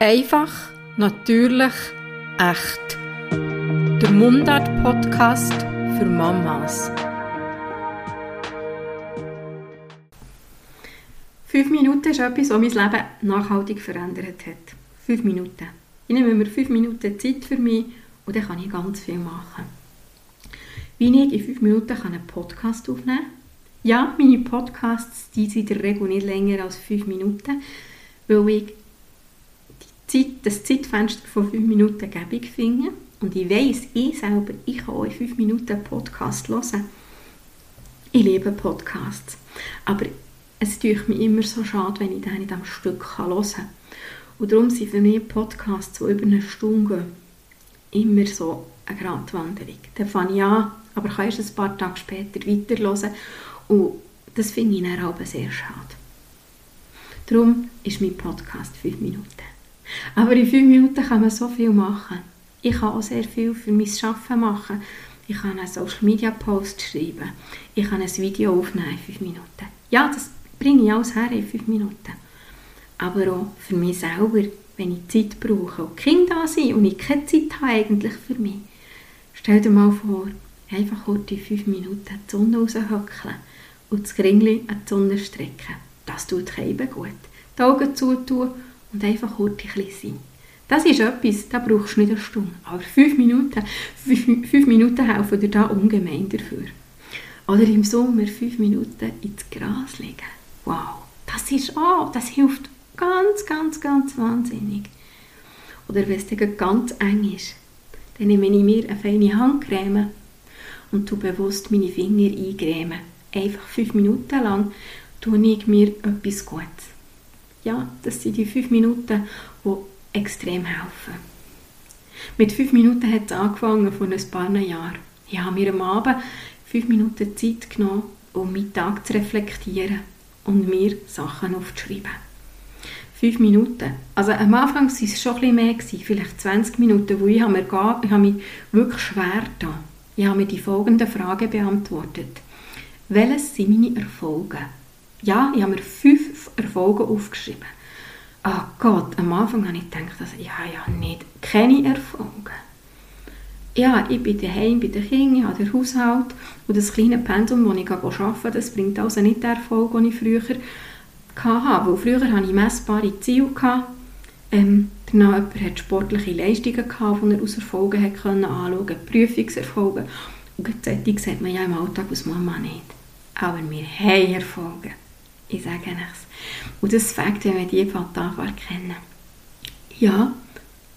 Einfach, natürlich, echt. Der Mundart-Podcast für Mamas. Fünf Minuten ist etwas, was mein Leben nachhaltig verändert hat. Fünf Minuten. Ich nehme mir fünf Minuten Zeit für mich und dann kann ich ganz viel machen. Wie ich in fünf Minuten einen Podcast aufnehmen kann. Ja, meine Podcasts die sind in der Regel nicht länger als fünf Minuten, weil ich Zeit, das Zeitfenster von fünf Minuten gäbig finde. Und ich weiss, ich selber, ich kann in fünf Minuten einen Podcast hören. Ich liebe Podcasts. Aber es tut mir immer so schade, wenn ich den nicht am Stück hören kann. Und darum sind für mich Podcasts, die über eine Stunde gehen, immer so eine Gratwanderung. Dann fange ich an, aber kann erst ein paar Tage später weiterhören. Und das finde ich dann auch sehr schade. Darum ist mein Podcast fünf Minuten. Aber in fünf Minuten kann man so viel machen. Ich kann auch sehr viel für mein Arbeiten machen. Ich kann einen Social Media Post schreiben. Ich kann ein Video aufnehmen in fünf Minuten. Ja, das bringe ich alles her in fünf Minuten. Aber auch für mich selber, wenn ich Zeit brauche und Kinder da sind und ich keine Zeit habe eigentlich für mich. Stell dir mal vor, einfach kurz in fünf Minuten die Sonne raushöckeln und das Kringli an die Sonne strecken. Das tut keinem gut. Die Augen zutun und einfach kurz ein bisschen sein. Das ist etwas, da brauchst du nicht eine Stunde, aber fünf Minuten, fünf, fünf Minuten helfen dir da ungemein dafür. Oder im Sommer fünf Minuten ins Gras legen. Wow, das ist auch, oh, das hilft ganz, ganz, ganz wahnsinnig. Oder wenn es dann ganz eng ist, dann nehme ich mir eine feine Handcreme und tu bewusst meine Finger eingremen. Einfach fünf Minuten lang tue ich mir etwas Gutes ja, das sind die fünf Minuten, die extrem helfen. Mit fünf Minuten hat es angefangen, vor ein paar Jahren. Ich habe mir am Abend fünf Minuten Zeit genommen, um meinen Tag zu reflektieren und mir Sachen aufzuschreiben. Fünf Minuten. Also am Anfang waren es schon ein bisschen mehr, vielleicht 20 Minuten, wo ich, mir mich wirklich schwer da. Ich habe mir die folgende Frage beantwortet. Welches sind meine Erfolge? Ja, ich habe mir fünf Erfolge aufgeschrieben. Oh Gott, am Anfang habe ich gedacht, also, habe ja nicht keine Erfolge. Ja, ich bin daheim bei den Kindern, ich habe den Haushalt und das kleine Pensum, das ich arbeite, das bringt also nicht den Erfolg, den ich früher hatte. Weil früher hatte ich messbare Ziele. Ähm, danach jemand hat sportliche Leistungen, die er aus Erfolgen hat können anschauen konnte, Prüfungserfolge. Und solche sieht man ja im Alltag als Mama nicht. Aber wir haben Erfolge. Ich sage es. Und das fängt, wenn wir die Fantare kennen. Ja,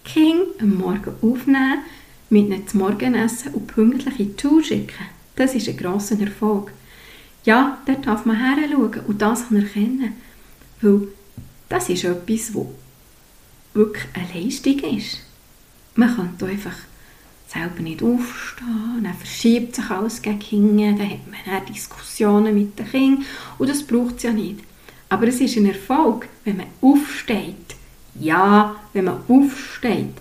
King am Morgen aufnehmen, mit ihnen zum Morgen essen und pünktlich in die Schule schicken. Das ist ein grosser Erfolg. Ja, dort darf man heranschauen und das anerkennen. Weil das ist etwas, was wirklich eine Leistung ist. Man kann einfach selber nicht aufstehen, dann verschiebt sich alles gegen hinten, dann hat man dann Diskussionen mit den Kindern und das braucht es ja nicht. Aber es ist ein Erfolg, wenn man aufsteht. Ja, wenn man aufsteht.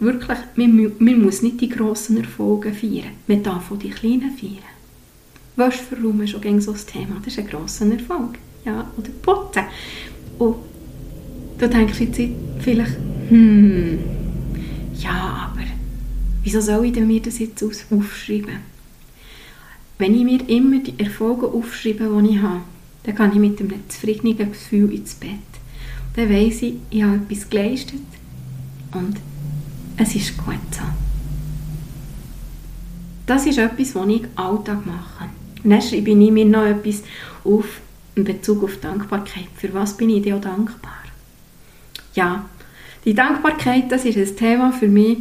Wirklich, man, man muss nicht die grossen Erfolge feiern, man darf auch die kleinen feiern. Waschverraum ist auch so ein Thema, das ist ein grosser Erfolg. Ja, oder Putzen. Und da denke ich jetzt vielleicht, hm, ja, Wieso soll ich mir das jetzt aufschreiben? Wenn ich mir immer die Erfolge aufschreibe, die ich habe, dann kann ich mit einem zufriedenen Gefühl ins Bett. Dann weiss ich, ich habe etwas geleistet und es ist gut so. Das ist etwas, was ich Alltag mache. Und dann schreibe ich mir noch etwas auf in Bezug auf Dankbarkeit. Für was bin ich dir dankbar? Ja, die Dankbarkeit, das ist ein Thema für mich,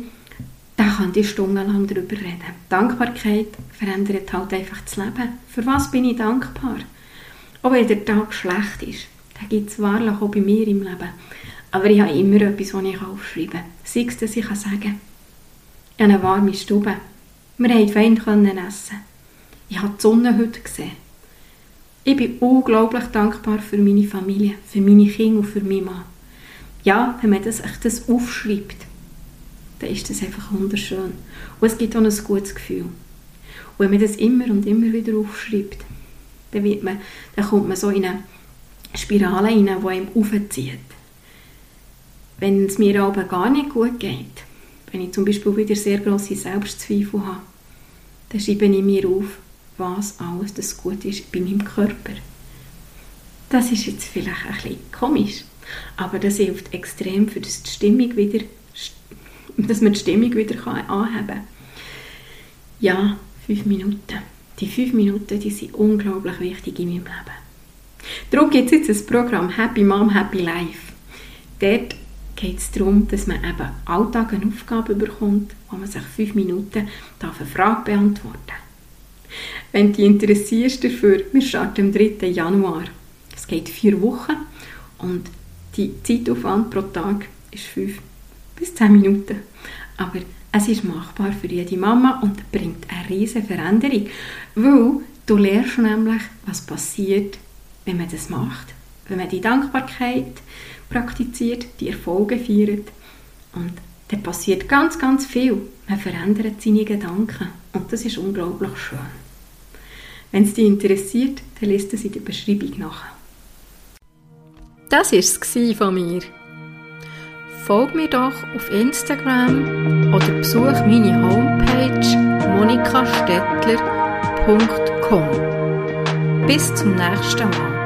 da kann ich stundenlang darüber reden. Dankbarkeit verändert halt einfach das Leben. Für was bin ich dankbar? Auch wenn der Tag schlecht ist, da gibt es wahrlich auch bei mir im Leben. Aber ich habe immer etwas, was ich aufschreiben kann. Sei es, dass ich sagen kann, ich habe eine warme Stube. Wir konnten fein essen. Ich habe die Sonne heute gesehen. Ich bin unglaublich dankbar für meine Familie, für meine Kinder und für meinen Mann. Ja, wenn man das, das aufschreibt, dann ist das einfach wunderschön. Und es gibt auch ein gutes Gefühl. Und wenn man das immer und immer wieder aufschreibt, dann, wird man, dann kommt man so in eine Spirale rein, die einem aufzieht. Wenn es mir aber gar nicht gut geht, wenn ich zum Beispiel wieder sehr grosse Selbstzweifel habe, dann schreibe ich mir auf, was alles das gut ist bei meinem Körper. Das ist jetzt vielleicht ein bisschen komisch, aber das hilft extrem, für das die Stimmung wieder, dass man die Stimmung wieder anheben kann. Ja, fünf Minuten. Die fünf Minuten die sind unglaublich wichtig in meinem Leben. Darum gibt es jetzt ein Programm Happy Mom, Happy Life. Dort geht es darum, dass man eben Alltag eine Aufgabe bekommt, wo man sich fünf Minuten darf eine Frage beantworten. Wenn du dich interessierst dafür, wir starten am 3. Januar. Es geht vier Wochen und die Zeitaufwand pro Tag ist fünf bis zehn Minuten. Aber es ist machbar für jede Mama und bringt eine riesige Veränderung, weil du lernst nämlich, was passiert, wenn man das macht. Wenn man die Dankbarkeit praktiziert, die Erfolge feiert und dann passiert ganz, ganz viel. Man verändert seine Gedanken und das ist unglaublich schön. Wenn es dich interessiert, dann liest es in der Beschreibung nach. Das war es von mir. Folg mir doch auf Instagram oder besuch meine Homepage monikastettler.com. Bis zum nächsten Mal.